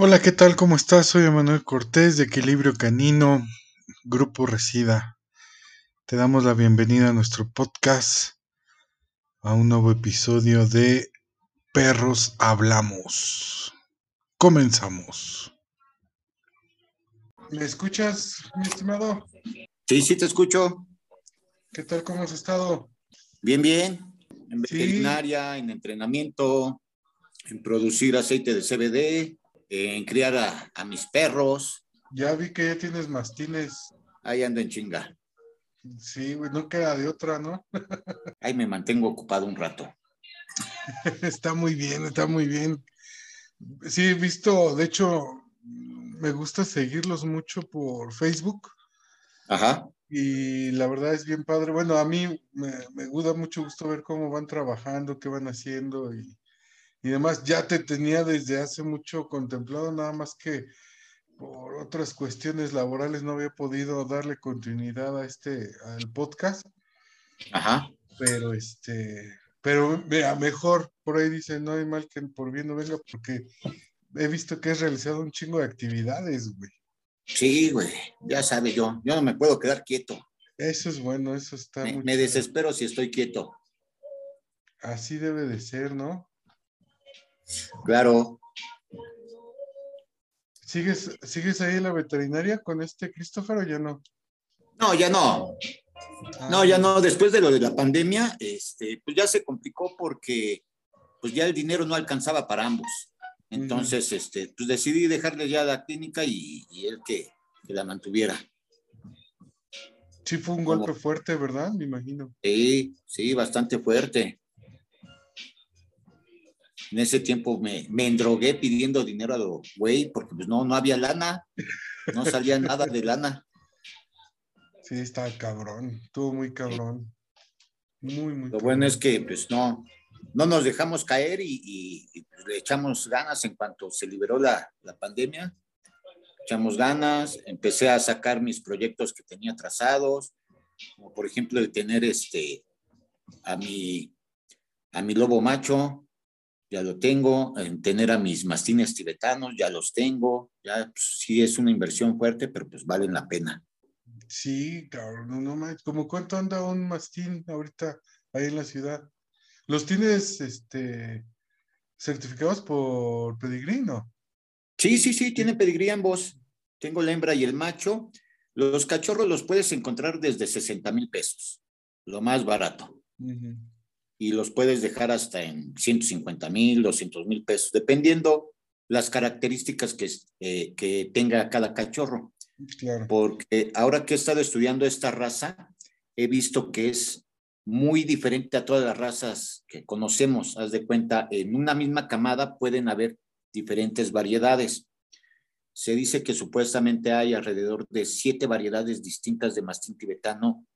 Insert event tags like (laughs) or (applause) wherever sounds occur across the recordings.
Hola, ¿qué tal? ¿Cómo estás? Soy Emanuel Cortés de Equilibrio Canino, Grupo Resida. Te damos la bienvenida a nuestro podcast, a un nuevo episodio de Perros Hablamos. Comenzamos. ¿Me escuchas, mi estimado? Sí, sí te escucho. ¿Qué tal? ¿Cómo has estado? Bien, bien. En Sí. veterinaria, en entrenamiento, en producir aceite de CBD, en criar a, a mis perros. Ya vi que ya tienes mastines. Ahí ando en chinga. Sí, güey, no queda de otra, ¿no? (laughs) Ahí me mantengo ocupado un rato. Está muy bien, está muy bien. Sí, he visto, de hecho, me gusta seguirlos mucho por Facebook Ajá. y la verdad es bien padre. Bueno, a mí me, me gusta mucho gusto ver cómo van trabajando, qué van haciendo y, y demás. Ya te tenía desde hace mucho contemplado, nada más que por otras cuestiones laborales no había podido darle continuidad a este, al podcast. Ajá. pero este, pero vea, mejor, por ahí dice, no hay mal que por bien no venga, porque he visto que has realizado un chingo de actividades, güey. Sí, güey. Ya sabe yo. Yo no me puedo quedar quieto. Eso es bueno, eso está Me, muy me desespero si estoy quieto. Así debe de ser, ¿no? Claro. ¿Sigues, ¿Sigues ahí en la veterinaria con este Christopher o ya no? No, ya no. Ah, No, ya no. Después de lo de la pandemia, este, pues ya se complicó porque pues ya el dinero no alcanzaba para ambos. Entonces, este, pues decidí dejarle ya la clínica y, y él que, que la mantuviera. Sí fue un golpe fuerte, ¿verdad? Me imagino. Sí, sí, bastante fuerte. En ese tiempo me, me endrogué pidiendo dinero a lo güey, porque pues no, no había lana, no salía nada de lana. Sí, está cabrón, estuvo muy cabrón. Muy, muy Lo bueno es que pues no, no nos dejamos caer y, y- y, pues, le echamos ganas en cuanto se liberó la, la pandemia. Echamos ganas, empecé a sacar mis proyectos que tenía trazados, como por ejemplo el tener este a mi, a mi lobo macho, ya lo tengo, en tener a mis mastines tibetanos, ya los tengo, ya pues, sí es una inversión fuerte, pero pues valen la pena. Sí, cabrón, no, no manches. ¿Cómo cuánto anda un mastín ahorita ahí en la ciudad? ¿Los tienes este certificados por Pedigrí, no? Sí, sí, sí, tienen pedigrí ambos. Tengo la hembra y el macho. Los cachorros los puedes encontrar desde 60 mil pesos, lo más barato. Ujú. Y los puedes dejar hasta en 150 mil, 200 mil pesos, dependiendo las características que, eh, que tenga cada cachorro. Claro. Porque ahora que he estado estudiando esta raza, he visto que es muy diferente a todas las razas que conocemos. Haz de cuenta, en una misma camada pueden haber diferentes variedades. Se dice que supuestamente hay alrededor de siete variedades distintas de mastín tibetano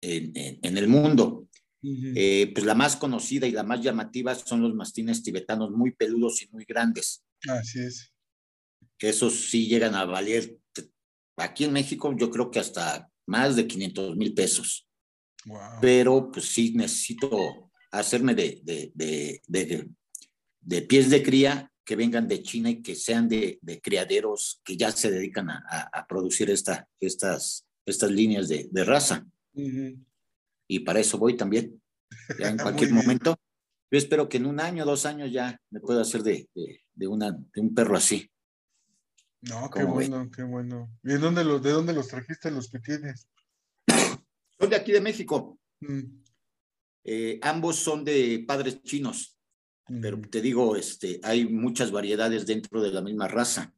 en, en- en el mundo. Ujú. Eh, pues la más conocida y la más llamativa son los mastines tibetanos muy peludos y muy grandes. Así es. Que esos sí llegan a valer, aquí en México yo creo que hasta más de 500 mil pesos. Wow. Pero pues sí necesito hacerme de, de, de, de, pies de cría que vengan de China y que sean de, de criaderos que ya se dedican a, a- a producir esta, estas, estas líneas de, de raza. Ujú. Y para eso voy también. Ya en (laughs) cualquier momento. Yo espero que en un año, dos años ya me pueda hacer de, de, de una, de un perro así. No, qué bueno, qué bueno. ¿Y dónde los, de dónde los trajiste los que tienes? (coughs) Soy de aquí de México. Mm, Eh, ambos son de padres chinos. mm. pero te digo, este, hay muchas variedades dentro de la misma raza.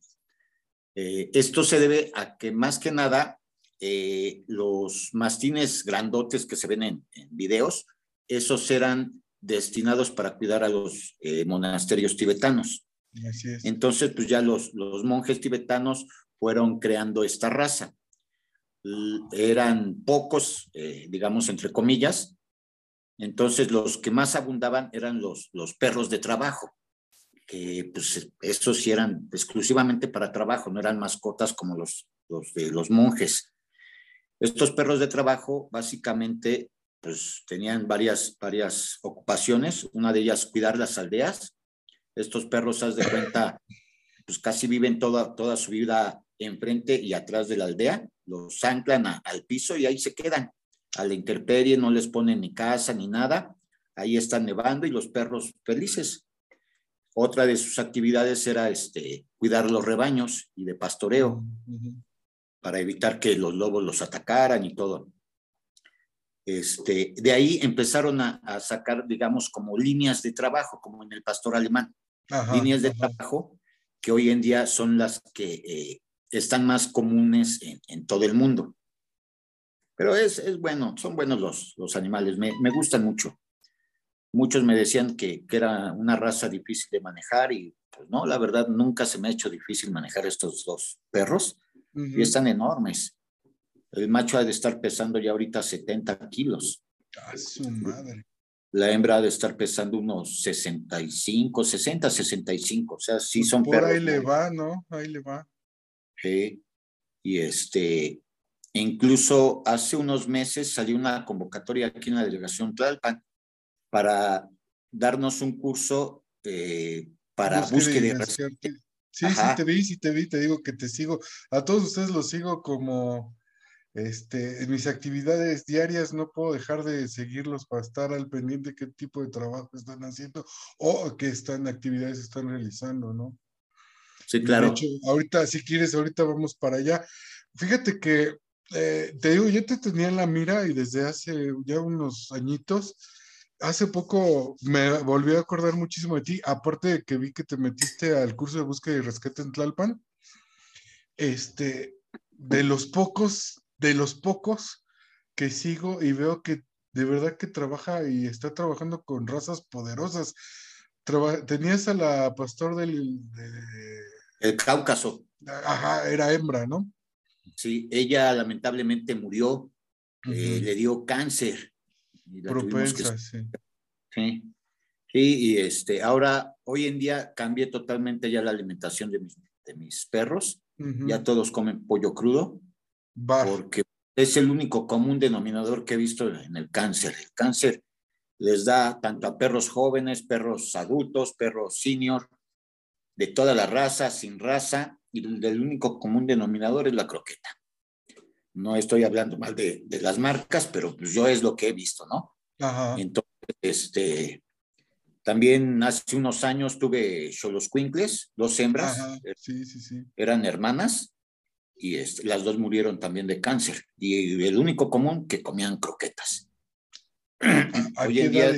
Eh, esto se debe a que más que nada eh, los mastines grandotes que se ven en, en videos, esos eran destinados para cuidar a los eh, monasterios tibetanos. Así es. Entonces, pues ya los, los monjes tibetanos fueron creando esta raza. Eran pocos, eh, digamos, entre comillas. Entonces, los que más abundaban eran los, los perros de trabajo, que pues estos sí eran exclusivamente para trabajo, no eran mascotas como los, los de los monjes. Estos perros de trabajo básicamente pues tenían varias, varias ocupaciones, una de ellas cuidar las aldeas. Estos perros, haz de cuenta, pues casi viven toda, toda su vida enfrente y atrás de la aldea, los anclan al piso y ahí se quedan. A la intemperie no les ponen ni casa ni nada, ahí están nevando y los perros felices. Otra de sus actividades era este, cuidar los rebaños y de pastoreo para evitar que los lobos los atacaran y todo. Este, de ahí empezaron a, sacar, digamos, como líneas de trabajo, como en el pastor alemán. líneas de trabajo que hoy en día son las que eh, están más comunes en, todo el mundo. Pero es, es bueno, son buenos los, los animales, me, me, gustan mucho. Muchos me decían que, que, era una raza difícil de manejar y pues no, la verdad nunca se me ha hecho difícil manejar estos dos perros y están enormes. El macho ha de estar pesando ya ahorita 70 kilos. ¡Ah, su madre! La hembra ha de estar pesando unos 65, 60, 65. O sea, sí pues son por perros. Ahí le va, ¿no? Ahí le va. Sí. Y este, incluso hace unos meses salió una convocatoria aquí en la delegación Tlalpan para darnos un curso eh, para búsqueda y Sí, sí, te vi, sí te vi, te digo que te sigo. A todos ustedes los sigo como este, en mis actividades diarias no puedo dejar de seguirlos para estar al pendiente qué tipo de trabajo están haciendo o qué están, actividades están realizando, ¿no? Sí, claro. De hecho, ahorita, si quieres, ahorita vamos para allá. Fíjate que, eh, te digo, yo te tenía en la mira y desde hace ya unos añitos, hace poco me volví a acordar muchísimo de ti, aparte de que vi que te metiste al curso de búsqueda y rescate en Tlalpan, este, de los pocos, de los pocos que sigo y veo que de verdad que trabaja y está trabajando con razas poderosas. tenías a la pastor del... El Cáucaso. Ajá, era hembra, ¿no? Sí, ella lamentablemente murió, eh, le dio cáncer Propensa, sí. sí. y este, ahora, hoy en día cambié totalmente ya la alimentación de mis, de mis perros. Ya todos comen pollo crudo. Porque es el único común denominador que he visto en el cáncer. El cáncer les da tanto a perros jóvenes, perros adultos, perros senior, de toda la raza, sin raza, y el único común denominador es la croqueta. No estoy hablando mal de, de las marcas, pero pues yo es lo que he visto, ¿no? Ajá. Entonces, este, también hace unos años tuve Cholos Quinkles, dos hembras. Eh, sí, sí, sí. Eran hermanas y este, las dos murieron también de cáncer. Y el único común que comían croquetas. (clears throat) Hoy en día,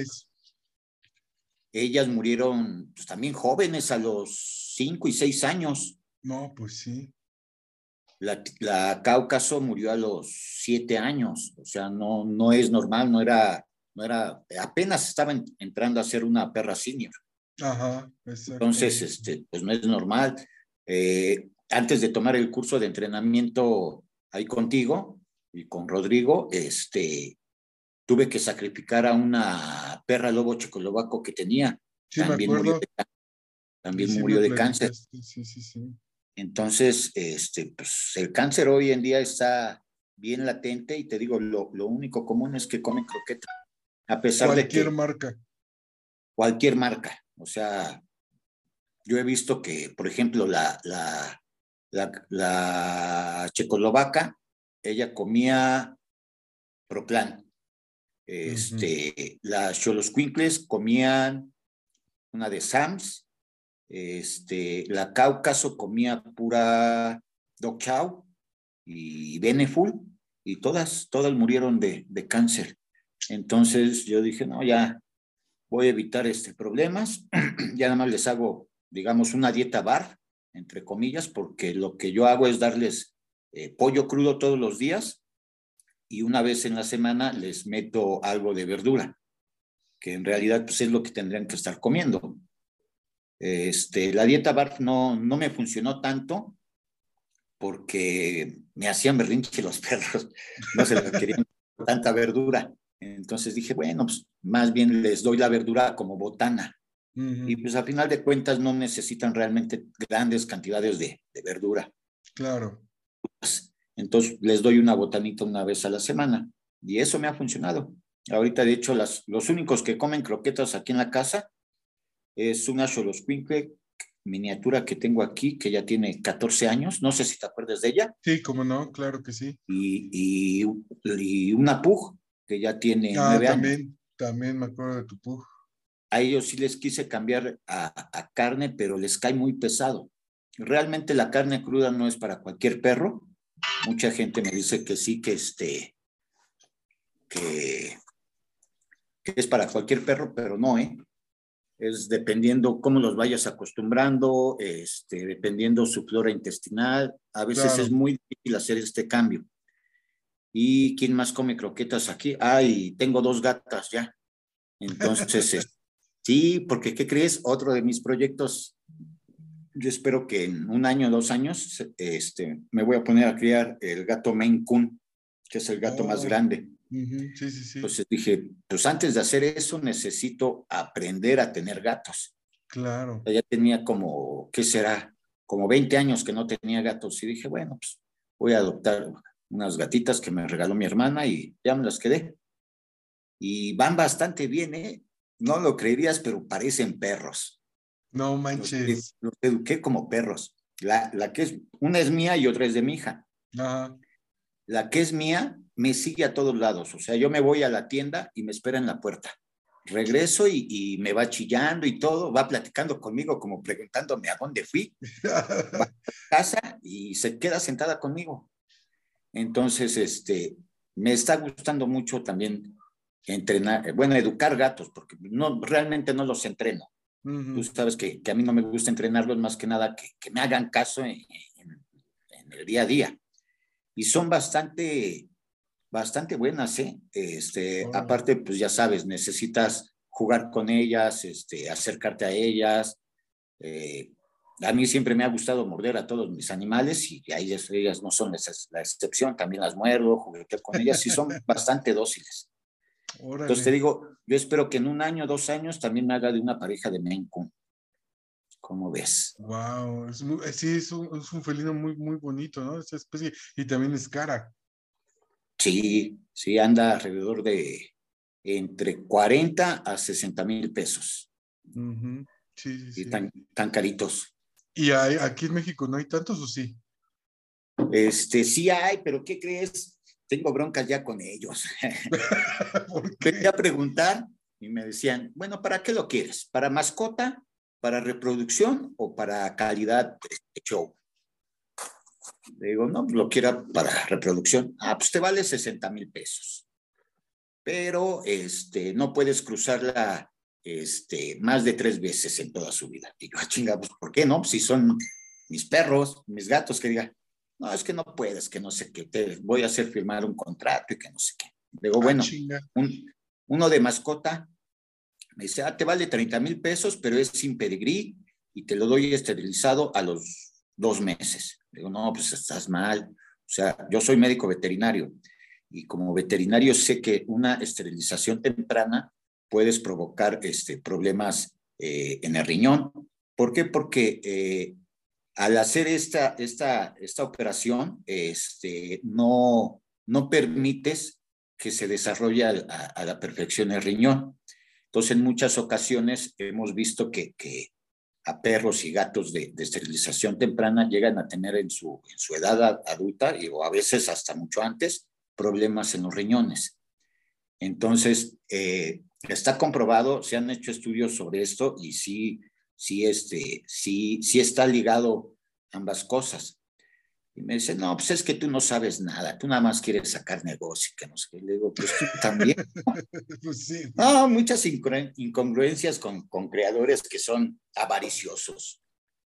ellas murieron pues, también jóvenes a los cinco y seis años. No, pues sí. La, Cáucaso murió a los siete años, o sea, no, no es normal, no era, no era, apenas estaba entrando a ser una perra senior. Ajá, Entonces, este, pues no es normal. Eh, antes de tomar el curso de entrenamiento ahí contigo y con Rodrigo, este, tuve que sacrificar a una perra lobo checoslovaco que tenía. también murió de, también murió de cáncer. Sí, sí, sí. Entonces, este, pues, el cáncer hoy en día está bien latente y te digo, lo, único común es que comen croqueta. A pesar de que... Cualquier marca. Cualquier marca. O sea, yo he visto que, por ejemplo, la, la, la, checoslovaca, ella comía Proplan. Este, Las Choloscuincles comían una de Sams este, la Cáucaso comía pura Dog Chow y Beneful y todas, todas murieron de, de cáncer. Entonces yo dije, no, ya voy a evitar este problemas, (clears throat) ya nada más les hago, digamos, una dieta bar, entre comillas, porque lo que yo hago es darles eh, pollo crudo todos los días y una vez en la semana les meto algo de verdura, que en realidad pues, es lo que tendrían que estar comiendo. Este, la dieta BARF no, no me funcionó tanto porque me hacían berrinche los (laughs) perros, no se les querían (laughs) tanta verdura. Entonces dije, bueno, pues más bien les doy la verdura como botana. Y pues a final de cuentas no necesitan realmente grandes cantidades de, de verdura. Claro. Entonces les doy una botanita una vez a la semana y eso me ha funcionado. Ahorita, de hecho, las, los únicos que comen croquetas aquí en la casa es una Xoloscuincle miniatura que tengo aquí, que ya tiene 14 años, no sé si te acuerdas de ella. Sí, cómo no, claro que sí. Y, y, una Pug, que ya tiene ah, también, años. También me acuerdo de tu Pug. A ellos sí les quise cambiar a, carne, pero les cae muy pesado. Realmente la carne cruda no es para cualquier perro. Mucha gente me dice que sí, que este, que, que es para cualquier perro, pero no, ¿eh? Es dependiendo cómo los vayas acostumbrando, este, dependiendo su flora intestinal. A veces es muy difícil hacer este cambio. ¿Y quién más come croquetas aquí? Ay, tengo dos gatas ya. Entonces, (laughs) sí, porque ¿qué crees? Otro de mis proyectos, yo espero que en un año, dos años, este, me voy a poner a criar el gato Maine Coon, que es el gato más oh. grande. Sí, sí, sí. Entonces dije, pues antes de hacer eso necesito aprender a tener gatos. Claro. Ya tenía como, ¿qué será? Como 20 años que no tenía gatos y dije, bueno, pues voy a adoptar unas gatitas que me regaló mi hermana y ya me las quedé. Y van bastante bien, ¿eh? No lo creerías, pero parecen perros. No manches. Los, eduqué como perros. La, la, que es, una es mía y otra es de mi hija. Ajá. La que es mía me sigue a todos lados. O sea, yo me voy a la tienda y me espera en la puerta. Regreso y, me va chillando y todo, va platicando conmigo como preguntándome a dónde fui. (laughs) va a casa y se queda sentada conmigo. Entonces, este, me está gustando mucho también entrenar, bueno, educar gatos, porque no, realmente no los entreno. Tú sabes que, a mí no me gusta entrenarlos más que nada que, me hagan caso en, el día a día. Y son bastante bastante buenas, ¿eh? Este, aparte, pues ya sabes, necesitas jugar con ellas, este, acercarte a ellas. Eh, a mí siempre me ha gustado morder a todos mis animales y ahí ellas, ellas no son la excepción, también las muerdo, juguete con ellas y son (laughs) bastante dóciles. Entonces te digo, yo espero que en un año, dos años también me haga de una pareja de Maine ¿Cómo ves? Wow, sí, es un, es un, felino muy, muy bonito, ¿no? Esa especie, y también es cara. Sí, sí, anda alrededor de entre 40 a 60 mil pesos. Sí, sí, y tan, tan caritos. ¿Y hay, aquí en México no hay tantos o sí? Este, sí hay, pero ¿qué crees? Tengo broncas ya con ellos. (laughs) (laughs) Venía a preguntar y me decían, bueno, ¿para qué lo quieres? ¿Para mascota, para reproducción o para calidad de show? Le digo, no, lo quiera para reproducción. Ah, pues te vale 60 mil pesos. Pero este, no puedes cruzarla este, más de tres veces en toda su vida. Y yo, ah, chinga, pues, ¿por qué no? Si son mis perros, mis gatos, que diga, no, es que no puedes, que no sé qué, te voy a hacer firmar un contrato y que no sé qué. Digo, ah, bueno, uno de mascota me dice, ah, te vale 30 mil pesos, pero es sin pedigrí y te lo doy esterilizado a los dos meses. Digo, no, pues estás mal. O sea, yo soy médico veterinario y como veterinario sé que una esterilización temprana puedes provocar este, problemas eh, en el riñón. ¿Por qué? Porque eh, al hacer esta, esta, esta operación, este, no, no permites que se desarrolle a, la perfección el riñón. Entonces, en muchas ocasiones hemos visto que, que a perros y gatos de, esterilización temprana llegan a tener en su, en su edad adulta y, o a veces hasta mucho antes problemas en los riñones. Entonces, eh, está comprobado, se han hecho estudios sobre esto y sí, sí, este, sí, sí está ligado ambas cosas. Y me dice, no, pues es que tú no sabes nada, tú nada más quieres sacar negocio, que no sé qué. Le digo, pues tú también. (laughs) pues sí. No, muchas incongruencias con, con creadores que son avariciosos.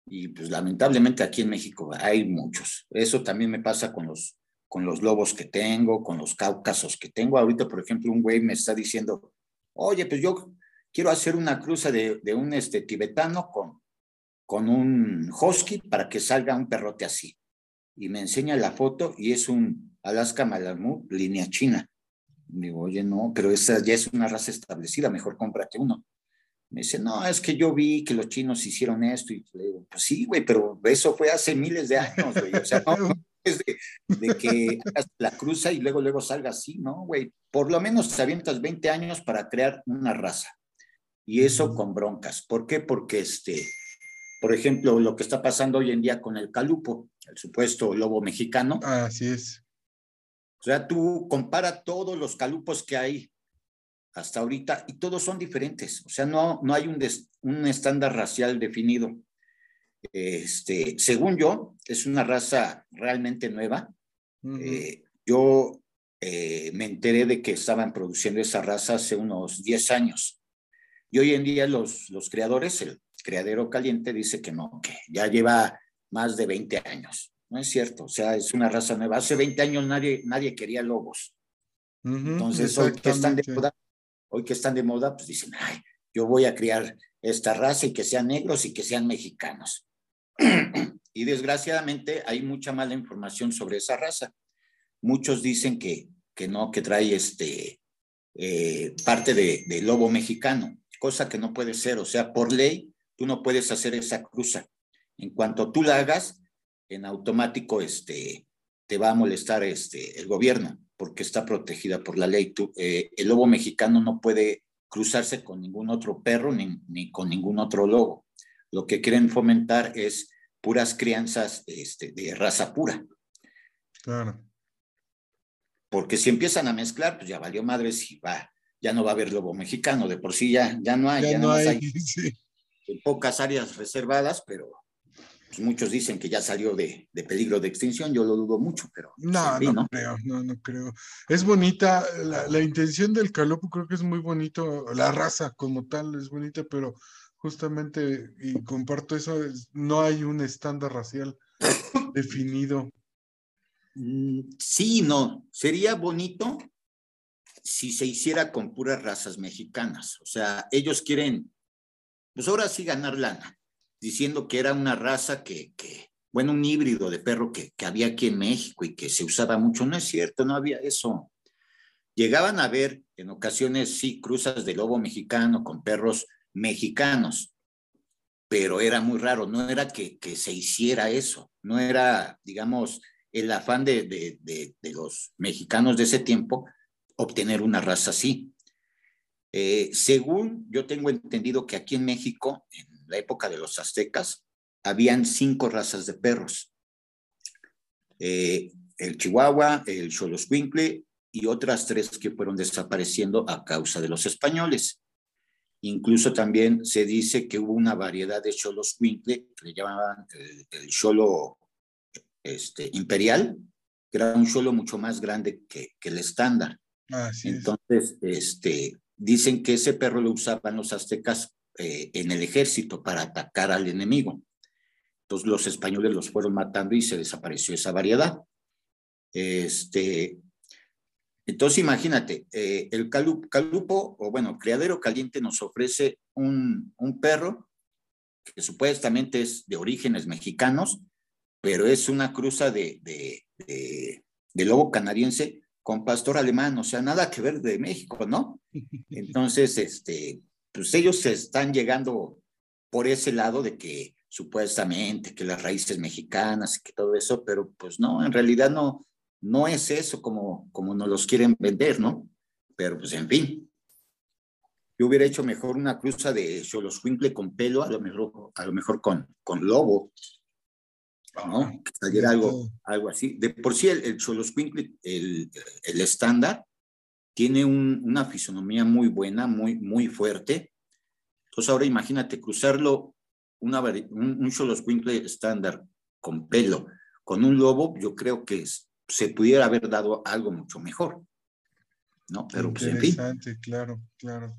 Y pues lamentablemente aquí en México hay muchos. Eso también me pasa con los, con los lobos que tengo, con los cáucasos que tengo. Ahorita, por ejemplo, un güey me está diciendo, oye, pues yo quiero hacer una cruza de, de un este, tibetano con, con un husky para que salga un perrote así y me enseña la foto y es un Alaska Malamute línea china. Digo, oye, no, pero esa ya es una raza establecida, mejor cómprate uno. Me dice, no, es que yo vi que los chinos hicieron esto. Y le digo, pues sí, güey, pero eso fue hace miles de años, güey. O sea, no, es de, que hagas la cruza y luego, luego salga así, ¿no, güey? Por lo menos te avientas 20 años para crear una raza. Y eso con broncas. ¿Por qué? Porque este, por ejemplo, lo que está pasando hoy en día con el calupo, el supuesto lobo mexicano. Así es. O sea, tú compara todos los calupos que hay hasta ahorita y todos son diferentes. O sea, no, no hay un, un estándar racial definido. Este, según yo, es una raza realmente nueva. Eh, yo eh, me enteré de que estaban produciendo esa raza hace unos 10 años. Y hoy en día los, los creadores, el criadero caliente dice que no, que ya lleva más de 20 años. No es cierto, o sea, es una raza nueva. Hace 20 años nadie, nadie quería lobos. Entonces, hoy que están de moda, hoy que están de moda, pues dicen, ay, yo voy a criar esta raza y que sean negros y que sean mexicanos. (clears throat) y desgraciadamente hay mucha mala información sobre esa raza. Muchos dicen que, que no, que trae este, eh, parte de, de, lobo mexicano, cosa que no puede ser. O sea, por ley, tú no puedes hacer esa cruza. En cuanto tú la hagas, en automático este, te va a molestar este, el gobierno, porque está protegida por la ley. Tú, eh, el lobo mexicano no puede cruzarse con ningún otro perro ni, ni con ningún otro lobo. Lo que quieren fomentar es puras crianzas este, de raza pura. Claro. Porque si empiezan a mezclar, pues ya valió madre si va, ya no va a haber lobo mexicano, de por sí ya, ya no hay, ya, no hay, hay (laughs) pocas áreas reservadas, pero pues muchos dicen que ya salió de, de, peligro de extinción, yo lo dudo mucho, pero... Pues, no, no, no, creo, no, no creo. Es bonita, la, la, intención del calopo creo que es muy bonito, la raza como tal es bonita, pero justamente, y comparto eso, no hay un estándar racial (coughs) definido. Mm, sí, no, sería bonito si se hiciera con puras razas mexicanas. O sea, ellos quieren, pues ahora sí ganar lana, diciendo que era una raza que, bueno, un híbrido de perro que, había aquí en México y que se usaba mucho. No es cierto, no había eso. Llegaban a ver en ocasiones, sí, cruzas de lobo mexicano con perros mexicanos, pero era muy raro, no era que, se hiciera eso, no era, digamos, el afán de, de, los mexicanos de ese tiempo obtener una raza así. Eh, según yo tengo entendido que aquí en México, en la época de los aztecas, habían cinco razas de perros. Eh, el chihuahua, el xoloscuincle y otras tres que fueron desapareciendo a causa de los españoles. Incluso también se dice que hubo una variedad de cholos Winkle, que le llamaban el, el cholo este, imperial, que era un cholo mucho más grande que, que el estándar. Así Entonces, este, dicen que ese perro lo usaban los aztecas eh, en el ejército para atacar al enemigo. Entonces los españoles los fueron matando y se desapareció esa variedad. Este, entonces, imagínate, eh, el calupo, o bueno, criadero caliente nos ofrece un, un, perro que supuestamente es de orígenes mexicanos, pero es una cruza de, de, lobo canadiense con pastor alemán, o sea, nada que ver de México, ¿no? (laughs) Entonces, este, pues ellos se están llegando por ese lado de que supuestamente que las raíces mexicanas y que todo eso, pero pues no, en realidad no, no es eso como, como nos los quieren vender, ¿no? Pero pues en fin. Yo hubiera hecho mejor una cruza de Xoloscuincle con pelo, a lo mejor, a lo mejor con, con lobo, ¿no? Que saliera algo, algo así. De por sí el, el el, el estándar, tiene un, una fisonomía muy buena, muy, muy fuerte. Entonces ahora imagínate cruzarlo, una, un, un Xoloscuincle estándar con pelo, con un lobo, yo creo que es, se pudiera haber dado algo mucho mejor. ¿No? Pero pues en fin. claro, claro.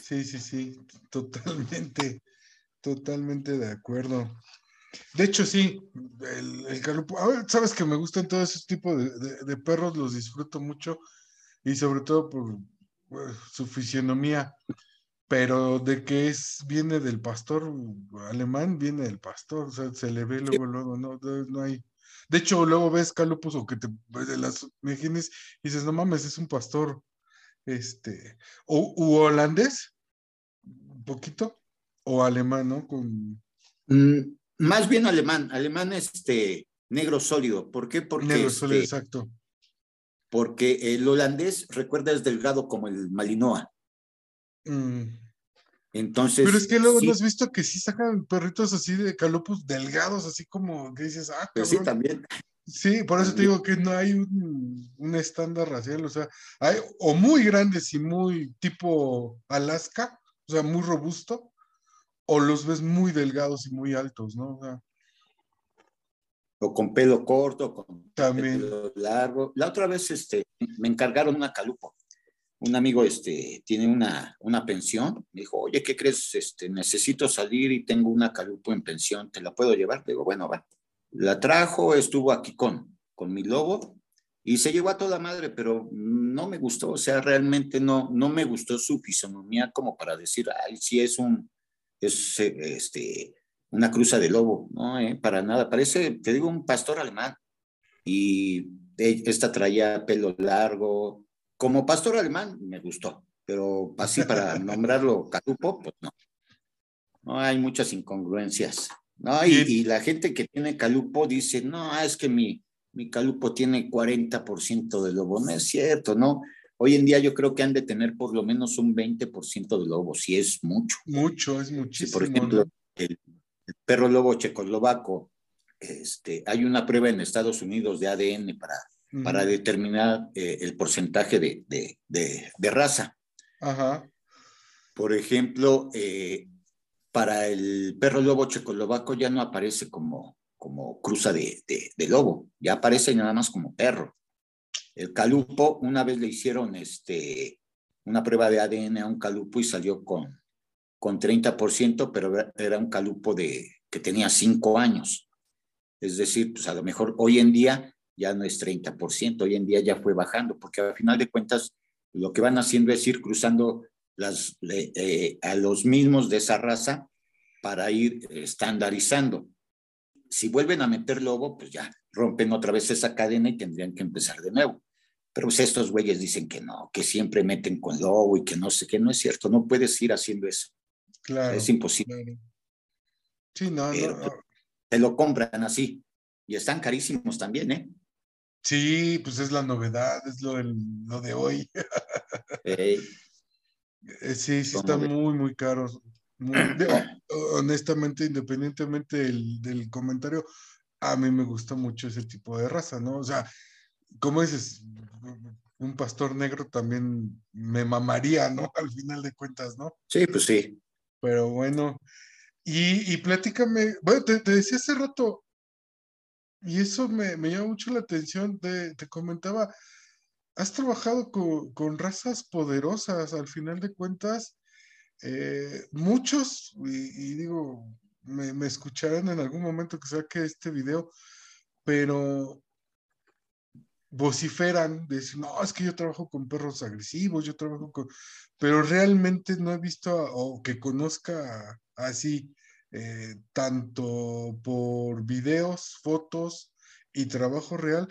Sí, sí, sí, (laughs) totalmente, totalmente de acuerdo. De hecho, sí, el, el calupo, sabes que me gustan todos esos tipos de, de, de, perros, los disfruto mucho y sobre todo por bueno, su fisionomía, pero de que es, viene del pastor alemán, viene del pastor, o sea, se le ve luego, luego, no, no hay, de hecho, luego ves calupos o que te de las imágenes y dices, no mames, es un pastor, este, o u holandés, un poquito, o alemán, ¿no? Con... Mm, más bien alemán, alemán este negro sólido. ¿Por qué? Porque negro este, sólido, exacto. Porque el holandés, recuerda, es delgado como el Malinois. Mm. Entonces. Pero es que luego no has visto que sí sacan perritos así de calupos delgados, así como que dices, ah, pues sí, también. Sí, por eso te digo que no hay un, un, estándar racial, o sea, hay o muy grandes y muy tipo Alaska, o sea, muy robusto, o los ves muy delgados y muy altos, ¿no? O, sea, o con pelo corto, con también. pelo largo. La otra vez este, me encargaron una calupo. Un amigo este, tiene una, una pensión. Me dijo, oye, ¿qué crees? Este, necesito salir y tengo una calupo en pensión. ¿Te la puedo llevar? digo, bueno, va. La trajo, estuvo aquí con, con mi lobo y se llevó a toda madre, pero no me gustó. O sea, realmente no, no me gustó su fisonomía como para decir, ay, sí es un, es este, una cruza de lobo, no, eh, para nada, parece, te digo, un pastor alemán. Y esta traía pelo largo, como pastor alemán me gustó, pero así para (laughs) nombrarlo calupo, pues no. No hay muchas incongruencias. No, y, la gente que tiene calupo dice, no, es que mi, mi calupo tiene 40% de lobo. No es cierto, ¿no? Hoy en día yo creo que han de tener por lo menos un 20% de lobo, si es mucho. Mucho, es muchísimo. por ejemplo, el, perro lobo checoslovaco, este, hay una prueba en Estados Unidos de ADN para, para determinar eh, el porcentaje de, de, de, raza. Ajá. Por ejemplo, eh, para el perro lobo checoslovaco ya no aparece como, como cruza de, de, lobo, ya aparece nada más como perro. El calupo, una vez le hicieron este, una prueba de ADN a un calupo y salió con, con 30%, pero era un calupo de, que tenía 5 años. Es decir, pues a lo mejor hoy en día ya no es 30%, hoy en día ya fue bajando, porque al final de cuentas lo que van haciendo es ir cruzando eh, a los mismos de esa raza para ir estandarizando. Si vuelven a meter lobo, pues ya rompen otra vez esa cadena y tendrían que empezar de nuevo. Pero pues estos güeyes dicen que no, que siempre meten con lobo y que no sé qué, no es cierto, no puedes ir haciendo eso. Claro. Es imposible. Sí, no, no, pues, Te lo compran así y están carísimos también, ¿eh? Sí, pues es la novedad, es lo, lo de hoy. (laughs) Eh, sí, sí, están muy, muy caros. (clears throat) honestamente, independientemente del, del comentario, a mí me gusta mucho ese tipo de raza, ¿no? O sea, como dices, un pastor negro también me mamaría, ¿no? (laughs) Al final de cuentas, ¿no? Sí, pues sí. Pero bueno, y, y platícame, bueno, te, decía hace rato, y eso me, me llama mucho la atención, te, te comentaba, has trabajado con, con, razas poderosas, al final de cuentas, eh, muchos, y, digo, me, me, escucharán en algún momento que saque este video, pero vociferan, dicen, no, es que yo trabajo con perros agresivos, yo trabajo con, pero realmente no he visto o que conozca así, eh, tanto por videos, fotos y trabajo real.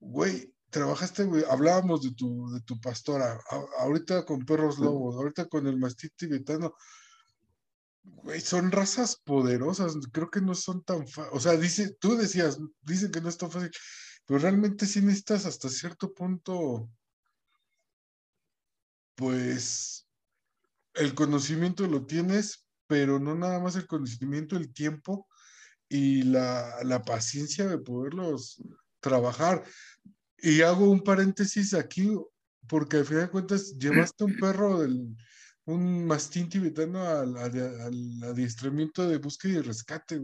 Güey, trabajaste, güey, hablábamos de tu, de tu pastora, ahorita con perros lobos, ahorita con el mastín tibetano. Güey, son razas poderosas, creo que no son tan fáciles. O sea, dice, tú decías, dicen que no es tan fácil pero realmente sí necesitas hasta cierto punto, pues, el conocimiento lo tienes, pero no nada más el conocimiento, el tiempo y la, la paciencia de poderlos trabajar. Y hago un paréntesis aquí, porque al final de cuentas llevaste un perro del, un mastín tibetano al, al, adiestramiento de búsqueda y rescate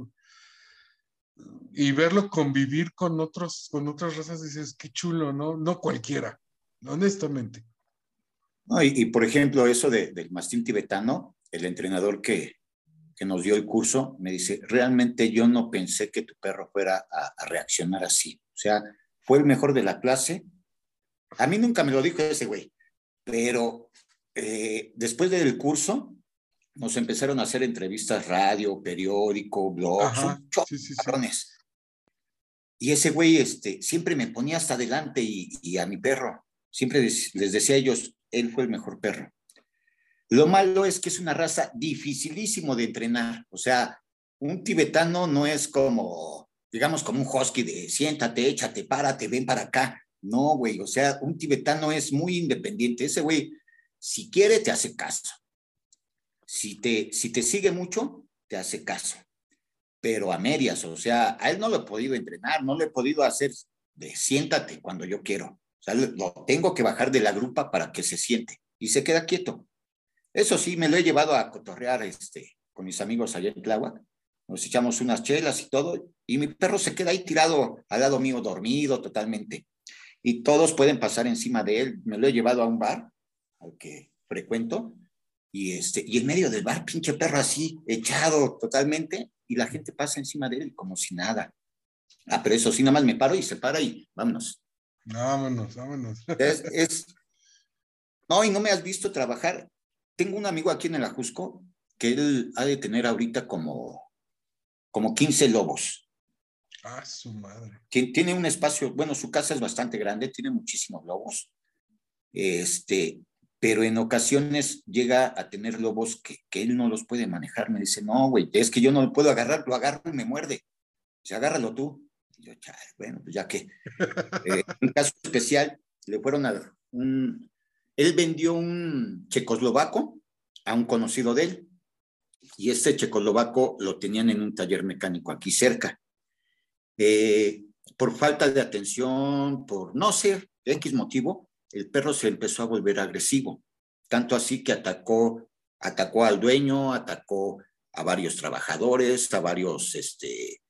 y verlo convivir con otros, con otras razas, dices, qué chulo, ¿no? No cualquiera, honestamente. y, por ejemplo, eso del mastín tibetano, el entrenador que, que, nos dio el curso me dice, realmente yo no pensé que tu perro fuera a, reaccionar así. O sea, fue el mejor de la clase. A mí nunca me lo dijo ese güey, pero eh, después del curso, nos empezaron a hacer entrevistas radio, periódico, blogs, Y ese güey este, siempre me ponía hasta adelante y, a mi perro. Siempre les decía a ellos, él fue el mejor perro. Lo malo es que es una raza dificilísimo de entrenar. O sea, un tibetano no es como, digamos, como un husky de siéntate, échate, párate, ven para acá. No, güey. O sea, un tibetano es muy independiente. Ese güey, si quiere, te hace caso Si te, si te sigue mucho, te hace caso, pero a medias, o sea, a él no lo he podido entrenar, no le he podido hacer de siéntate cuando yo quiero. O sea, lo tengo que bajar de la grupa para que se siente y se queda quieto. Eso sí, me lo he llevado a cotorrear este, con mis amigos allá en Tláhuac. Nos echamos unas chelas y todo, y mi perro se queda ahí tirado al lado mío, dormido totalmente. Y todos pueden pasar encima de él. Me lo he llevado a un bar al que frecuento, y, este, y en medio del bar, pinche perro así, echado totalmente, y la gente pasa encima de él como si nada. Ah, pero eso sí, nada más me paro y se para y vámonos. Vámonos, vámonos. (laughs) Es, No, y no me has visto trabajar. Tengo un amigo aquí en el Ajusco que él ha de tener ahorita como, como 15 lobos. Ah, su madre. Tiene un espacio, bueno, su casa es bastante grande, tiene muchísimos lobos. Este, pero en ocasiones llega a tener lobos que, que él no los puede manejar. Me dice, no, güey, es que yo no lo puedo agarrar, lo agarro y me muerde. Dice, agárralo tú. Y yo, bueno, pues ya que. (laughs) Eh, un caso especial, le fueron a un. Él vendió un checoslovaco a un conocido de él. Y este checoslovaco lo tenían en un taller mecánico aquí cerca. Eh, por falta de atención, por no sé, X motivo, el perro se empezó a volver agresivo, tanto así que atacó, atacó al dueño, atacó a varios trabajadores, a varios este,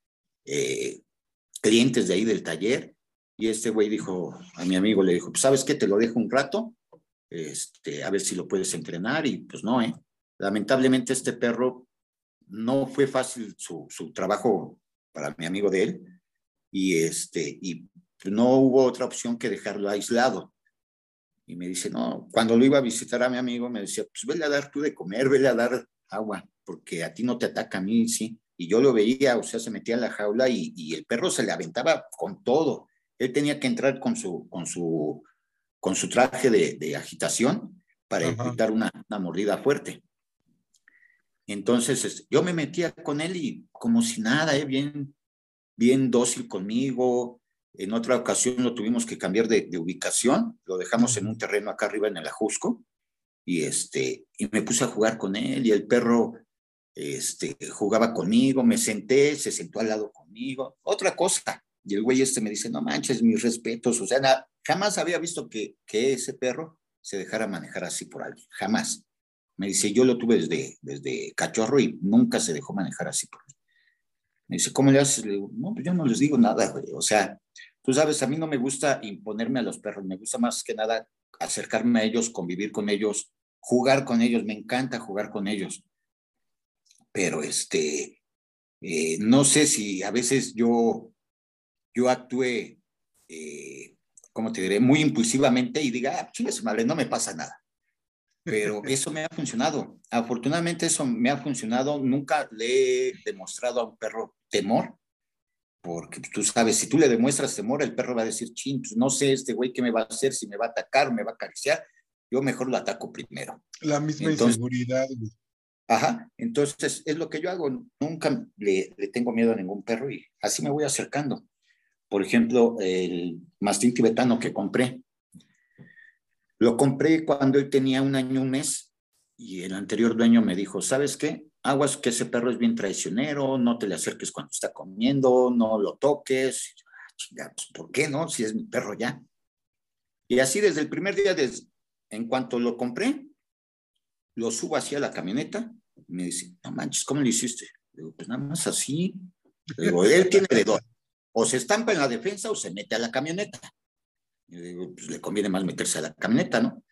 eh, clientes de ahí del taller, y este güey dijo, a mi amigo le dijo, pues sabes qué, te lo dejo un rato, este, a ver si lo puedes entrenar, y pues no, ¿eh? Lamentablemente este perro no fue fácil su, su trabajo para mi amigo de él, y, este, y no hubo otra opción que dejarlo aislado. Y me dice, no, cuando lo iba a visitar a mi amigo, me decía, pues vele a dar tú de comer, vele a dar agua, porque a ti no te ataca a mí, sí. Y yo lo veía, o sea, se metía en la jaula y, y el perro se le aventaba con todo. Él tenía que entrar con su, con su, con su traje de, de agitación para evitar una, una, mordida fuerte. Entonces, yo me metía con él y como si nada, ¿eh? bien, bien dócil conmigo, en otra ocasión lo tuvimos que cambiar de, ubicación, lo dejamos en un terreno acá arriba en el Ajusco y, este, y me puse a jugar con él y el perro este, jugaba conmigo, me senté, se sentó al lado conmigo, otra cosa. Y el güey este me dice, no manches, mis respetos, o sea, jamás había visto que, que ese perro se dejara manejar así por alguien, jamás. Me dice, yo lo tuve desde, desde cachorro y nunca se dejó manejar así por mí. Me dice, ¿cómo le haces? No, pues yo no les digo nada, güey. O sea, Tú sabes, a mí no me gusta imponerme a los perros, me gusta más que nada acercarme a ellos, convivir con ellos, jugar con ellos, me encanta jugar con ellos. Pero este, eh, no sé si a veces yo, yo actúe, eh, ¿cómo te diré? Muy impulsivamente y diga, ah, chingue madre, no me pasa nada. Pero eso me ha funcionado. Afortunadamente eso me ha funcionado. Nunca le he demostrado a un perro temor porque tú sabes, si tú le demuestras temor, el perro va a decir, chin, pues no sé este güey qué me va a hacer, si me va a atacar me va a acariciar, yo mejor lo ataco primero. La misma inseguridad. Ajá, entonces es lo que yo hago, nunca le, le, tengo miedo a ningún perro y así me voy acercando. Por ejemplo, el mastín tibetano que compré, lo compré cuando él tenía un año, un mes, y el anterior dueño me dijo, ¿sabes qué? aguas que ese perro es bien traicionero, no te le acerques cuando está comiendo, no lo toques. Ah, pues, ¿por qué no? Si es mi perro ya. Y así desde el primer día, en cuanto lo compré, lo subo hacia la camioneta, me dice, no manches, ¿cómo lo hiciste? Le digo, pues nada más así. Le digo, él tiene de. O se estampa en la defensa o se mete a la camioneta. Le digo, pues le conviene más meterse a la camioneta, ¿no?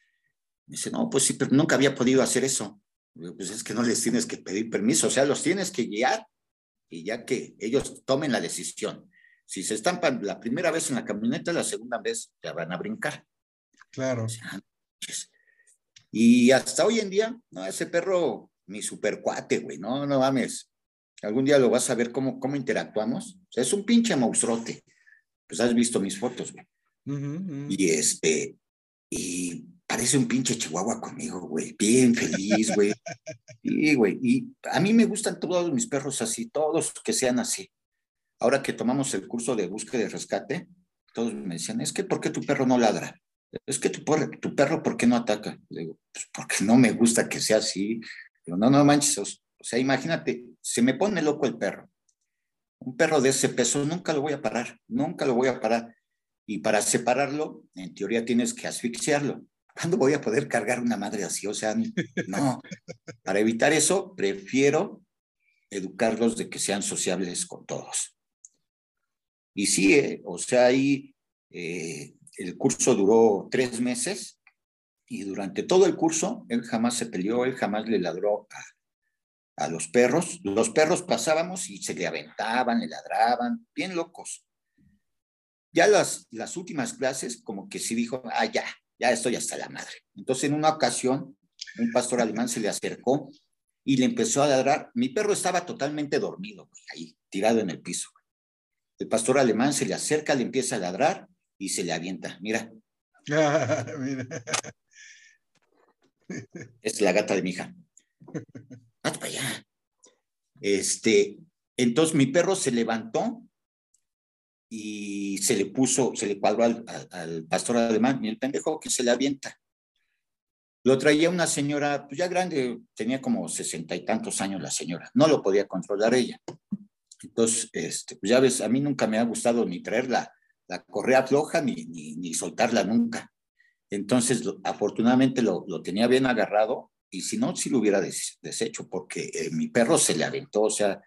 Me dice, no, pues sí, pero nunca había podido hacer eso. Pues es que no les tienes que pedir permiso, o sea, los tienes que guiar y ya que ellos tomen la decisión. Si se estampan la primera vez en la camioneta, la segunda vez ya van a brincar. Claro. Y hasta hoy en día, no, ese perro, mi super cuate, güey, no, no mames. Algún día lo vas a ver cómo, cómo interactuamos. O sea, es un pinche monstruote. Pues has visto mis fotos, güey. Y este, y parece un pinche chihuahua conmigo, güey, bien feliz, güey. Sí, güey, y a mí me gustan todos mis perros así, todos que sean así. Ahora que tomamos el curso de búsqueda y rescate, todos me decían, es que ¿por qué tu perro no ladra? Es que tu, tu perro, ¿por qué no ataca? Le digo, pues porque no me gusta que sea así. Pero no, no manches, o sea, imagínate, se me pone loco el perro. Un perro de ese peso nunca lo voy a parar, nunca lo voy a parar. Y para separarlo, en teoría tienes que asfixiarlo. ¿Cuándo voy a poder cargar una madre así? O sea, no. Para evitar eso, prefiero educarlos de que sean sociables con todos. Y sí, eh, o sea, ahí eh, el curso duró tres meses y durante todo el curso él jamás se peleó, él jamás le ladró a, a los perros. Los perros pasábamos y se le aventaban, le ladraban, bien locos. Ya las, las últimas clases, como que sí dijo, ah, ya, ya estoy hasta la madre. Entonces, en una ocasión, un pastor alemán se le acercó y le empezó a ladrar. Mi perro estaba totalmente dormido, ahí, tirado en el piso. El pastor alemán se le acerca, le empieza a ladrar y se le avienta. Mira. (laughs) Mira. Es la gata de mi hija. para allá. Este, entonces mi perro se levantó y se le puso, se le cuadró al, al, pastor alemán y el pendejo que se le avienta. Lo traía una señora, pues ya grande, tenía como sesenta y tantos años la señora, no lo podía controlar ella. Entonces, este, pues ya ves, a mí nunca me ha gustado ni traer la, la correa floja ni, ni, ni, soltarla nunca. Entonces, afortunadamente lo, lo, tenía bien agarrado y si no, sí lo hubiera des, deshecho porque eh, mi perro se le aventó, o sea,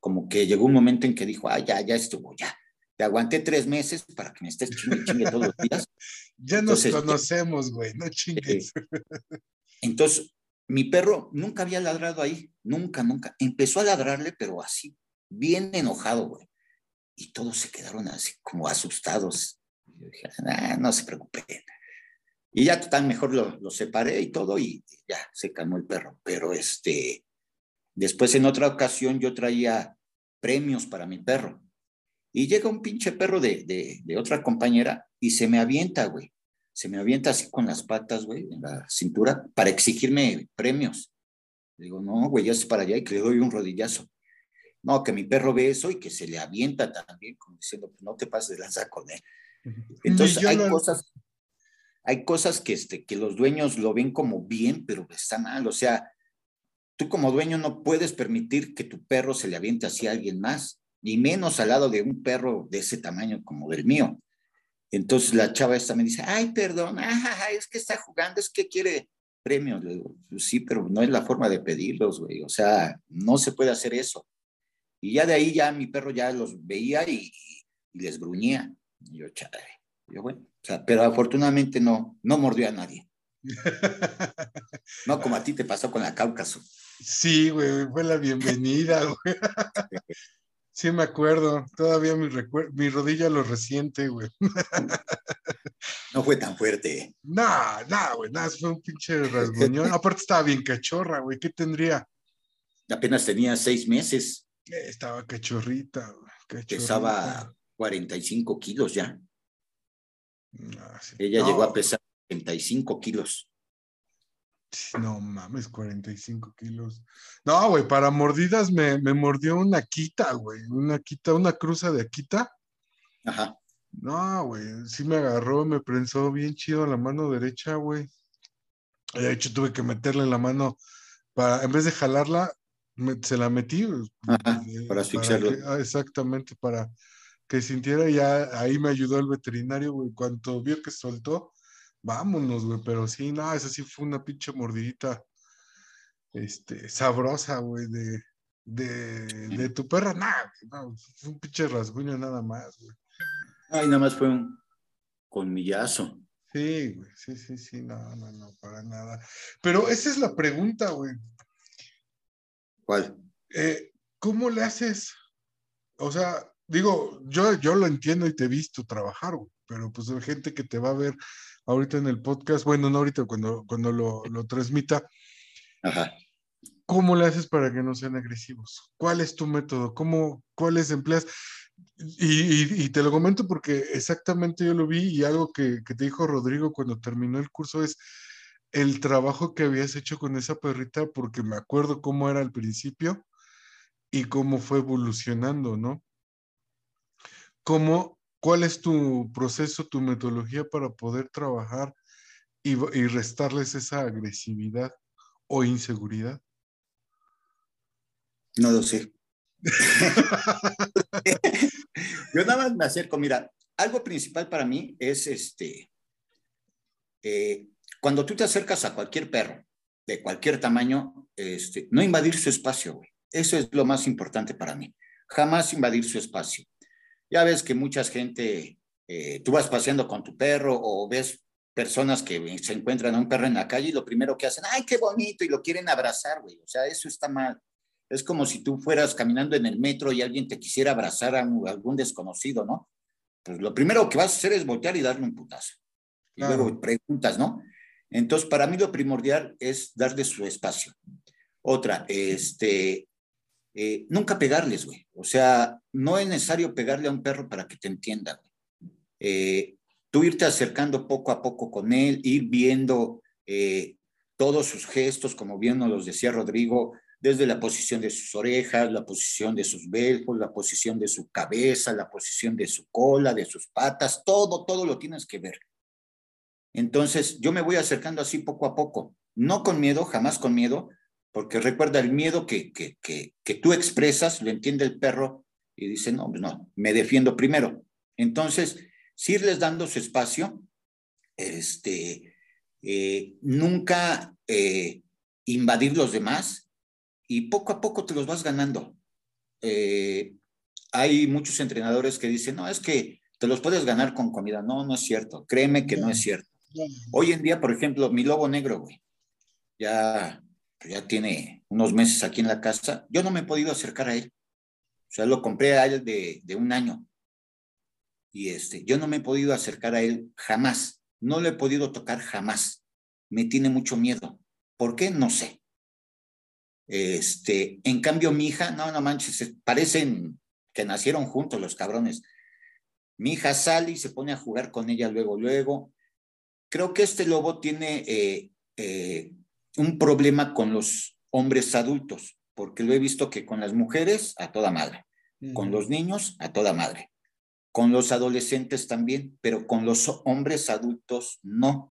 como que llegó un momento en que dijo, ah, ya, ya estuvo, ya. Te aguanté tres meses para que me estés chingue, chingue todos los días. (laughs) ya nos conocemos, güey, no chingues. Eh, (laughs) entonces, mi perro nunca había ladrado ahí, nunca, nunca. Empezó a ladrarle, pero así, bien enojado, güey. Y todos se quedaron así como asustados. yo dije, ah, no se preocupen. Y ya total, mejor lo, lo, separé y todo y ya se calmó el perro. Pero este, después en otra ocasión yo traía premios para mi perro. Y llega un pinche perro de, de, de otra compañera y se me avienta, güey. Se me avienta así con las patas, güey, en la cintura, para exigirme premios. digo, no, güey, ya se para allá y que le doy un rodillazo. No, que mi perro ve eso y que se le avienta también, como diciendo, pues no te pases de lanza con él. Entonces hay cosas, hay cosas que, este, que los dueños lo ven como bien, pero está mal. O sea, tú como dueño no puedes permitir que tu perro se le aviente así a alguien más, ni menos al lado de un perro de ese tamaño como del mío. Entonces la chava esta me dice, ay, perdón, (laughs) es que está jugando, es que quiere premios. Le digo, pues sí, pero no es la forma de pedirlos, güey. O sea, no se puede hacer eso. Y ya de ahí ya mi perro ya los veía y, y les gruñía. Y yo, chale. Yo, bueno, o sea, pero afortunadamente no, no mordió a nadie. (laughs) No como a ti te pasó con la Cáucaso. Sí, güey, fue la bienvenida, güey. (laughs) Sí, me acuerdo. Todavía mi, mi rodilla lo resiente, güey. (laughs) No fue tan fuerte. No, no, güey, nada, fue un pinche (laughs) rasguñón. Aparte estaba bien cachorra, güey. ¿Qué tendría? Apenas tenía seis meses. Estaba cachorrita, cachorrita. Pesaba 45 kilos ya. Ella llegó a pesar 35 kilos. No mames, 45 kilos. No, güey, para mordidas me, me mordió una quita, güey. Una quita, una cruza de quita. Ajá. No, güey, sí me agarró, me prensó bien chido la mano derecha, güey. De hecho, tuve que meterle la mano para, en vez de jalarla, se la metí. Eh, para asfixiarlo. Ah, exactamente, para que sintiera ya, ahí me ayudó el veterinario, güey. Cuando vio que soltó, vámonos, güey. Pero sí, no, esa sí fue una pinche mordidita, este, sabrosa, güey, de, de, de, tu perra. Nada, no, fue un pinche rasguño nada más, güey. Ay, nada más fue un colmillazo. Sí, güey, sí, sí, sí, no, no, no, para nada. Pero esa es la pregunta, güey. ¿Cuál? Eh, ¿Cómo le haces? O sea, digo, yo, yo lo entiendo y te he visto trabajar, pero pues hay gente que te va a ver ahorita en el podcast, bueno, no ahorita, cuando, cuando lo, lo transmita. Ajá. ¿Cómo le haces para que no sean agresivos? ¿Cuál es tu método? ¿Cómo, ¿Cuáles empleas? Y, y, te lo comento porque exactamente yo lo vi y algo que, que, te dijo Rodrigo cuando terminó el curso es, el trabajo que habías hecho con esa perrita porque me acuerdo cómo era al principio y cómo fue evolucionando, ¿no? ¿Cómo, ¿Cuál es tu proceso, tu metodología para poder trabajar y, restarles esa agresividad o inseguridad? No lo sé. (laughs) Yo nada más me acerco, mira, algo principal para mí es este, eh, cuando tú te acercas a cualquier perro de cualquier tamaño, este, no invadir su espacio, güey. Eso es lo más importante para mí. Jamás invadir su espacio. Ya ves que mucha gente, eh, tú vas paseando con tu perro o ves personas que se encuentran a un perro en la calle y lo primero que hacen, ay, qué bonito, y lo quieren abrazar, güey. O sea, eso está mal. Es como si tú fueras caminando en el metro y alguien te quisiera abrazar a, algún desconocido, ¿no? Pues lo primero que vas a hacer es voltear y darle un putazo. Y luego preguntas, ¿no? Entonces, para mí lo primordial es darle su espacio. Otra, este, eh, nunca pegarles, güey. O sea, no es necesario pegarle a un perro para que te entienda, güey. Eh, tú irte acercando poco a poco con él, ir viendo eh, todos sus gestos, como bien nos los decía Rodrigo, desde la posición de sus orejas, la posición de sus belfos, la posición de su cabeza, la posición de su cola, de sus patas, todo, todo lo tienes que ver. Entonces, yo me voy acercando así poco a poco, no con miedo, jamás con miedo, porque recuerda el miedo que, que, que, que tú expresas, lo entiende el perro y dice, no, pues no, me defiendo primero. Entonces, si irles dando su espacio, este, eh, nunca eh, invadir los demás y poco a poco te los vas ganando. Eh, hay muchos entrenadores que dicen, no, es que te los puedes ganar con comida. No, no es cierto. Créeme que no es cierto. Hoy en día, por ejemplo, mi lobo negro, güey, ya, ya tiene unos meses aquí en la casa. Yo no me he podido acercar a él. O sea, lo compré a él de, de un año y este, yo no me he podido acercar a él jamás, no lo he podido tocar jamás. Me tiene mucho miedo. ¿Por qué? No sé. Este, en cambio, mi hija, no, no manches, parecen que nacieron juntos los cabrones. Mi hija sale y se pone a jugar con ella luego, luego. Creo que este lobo tiene eh, eh, un problema con los hombres adultos, porque lo he visto que con las mujeres a toda madre, con los niños a toda madre. Con los adolescentes también, pero con los hombres adultos no.